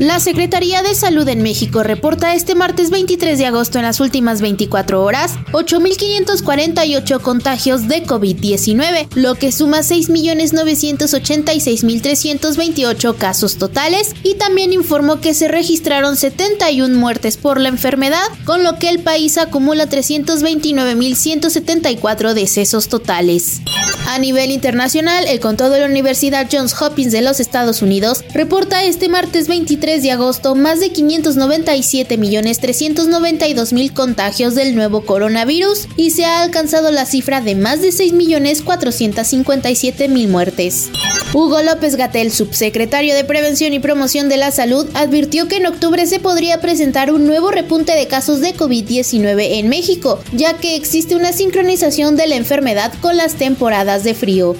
La Secretaría de Salud en México reporta este martes 23 de agosto en las últimas 24 horas 8.548 contagios de COVID-19, lo que suma 6.986.328 casos totales y también informó que se registraron 71 muertes por la enfermedad, con lo que el país acumula 329.174 decesos totales. A nivel internacional, el contado de la Universidad Johns Hopkins de los Estados Unidos reporta este martes 23 de agosto más de 597.392.000 contagios del nuevo coronavirus y se ha alcanzado la cifra de más de 6.457.000 muertes. Hugo López Gatel, subsecretario de Prevención y Promoción de la Salud, advirtió que en octubre se podría presentar un nuevo repunte de casos de COVID-19 en México, ya que existe una sincronización de la enfermedad con las temporadas de frío.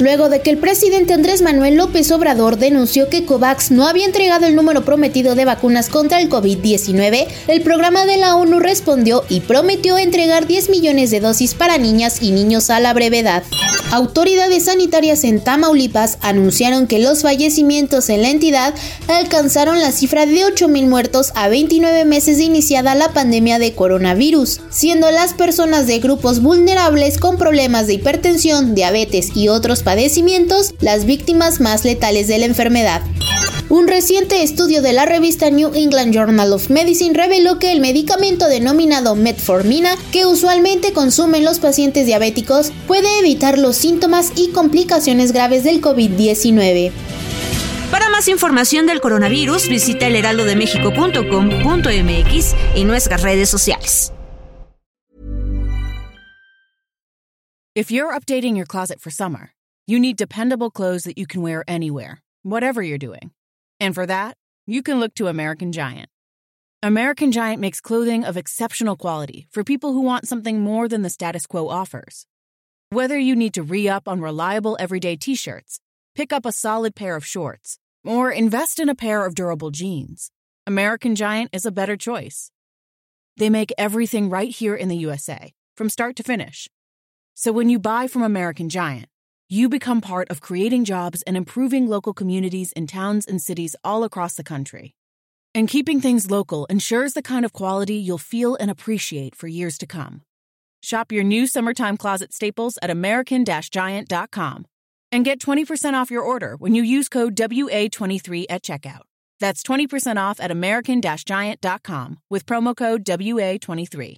Luego de que el presidente Andrés Manuel López Obrador denunció que COVAX no había entregado el número prometido de vacunas contra el COVID-19, el programa de la ONU respondió y prometió entregar 10 millones de dosis para niñas y niños a la brevedad. Autoridades sanitarias en Tamaulipas anunciaron que los fallecimientos en la entidad alcanzaron la cifra de 8.000 muertos a 29 meses de iniciada la pandemia de coronavirus, siendo las personas de grupos vulnerables con problemas de hipertensión, diabetes y otros padecimientos las víctimas más letales de la enfermedad. Un reciente estudio de la revista New England Journal of Medicine reveló que el medicamento denominado metformina, que usualmente consumen los pacientes diabéticos, puede evitar los síntomas y complicaciones graves del COVID-19. Para más información del coronavirus, visita elheraldodemexico.com.mx y nuestras redes sociales. If you're updating your closet for summer, you need dependable clothes that you can wear anywhere, whatever you're doing. And for that, you can look to American Giant. American Giant makes clothing of exceptional quality for people who want something more than the status quo offers. Whether you need to re up on reliable everyday t shirts, pick up a solid pair of shorts, or invest in a pair of durable jeans, American Giant is a better choice. They make everything right here in the USA, from start to finish. So when you buy from American Giant, you become part of creating jobs and improving local communities in towns and cities all across the country. And keeping things local ensures the kind of quality you'll feel and appreciate for years to come. Shop your new summertime closet staples at American Giant.com and get 20% off your order when you use code WA23 at checkout. That's 20% off at American Giant.com with promo code WA23.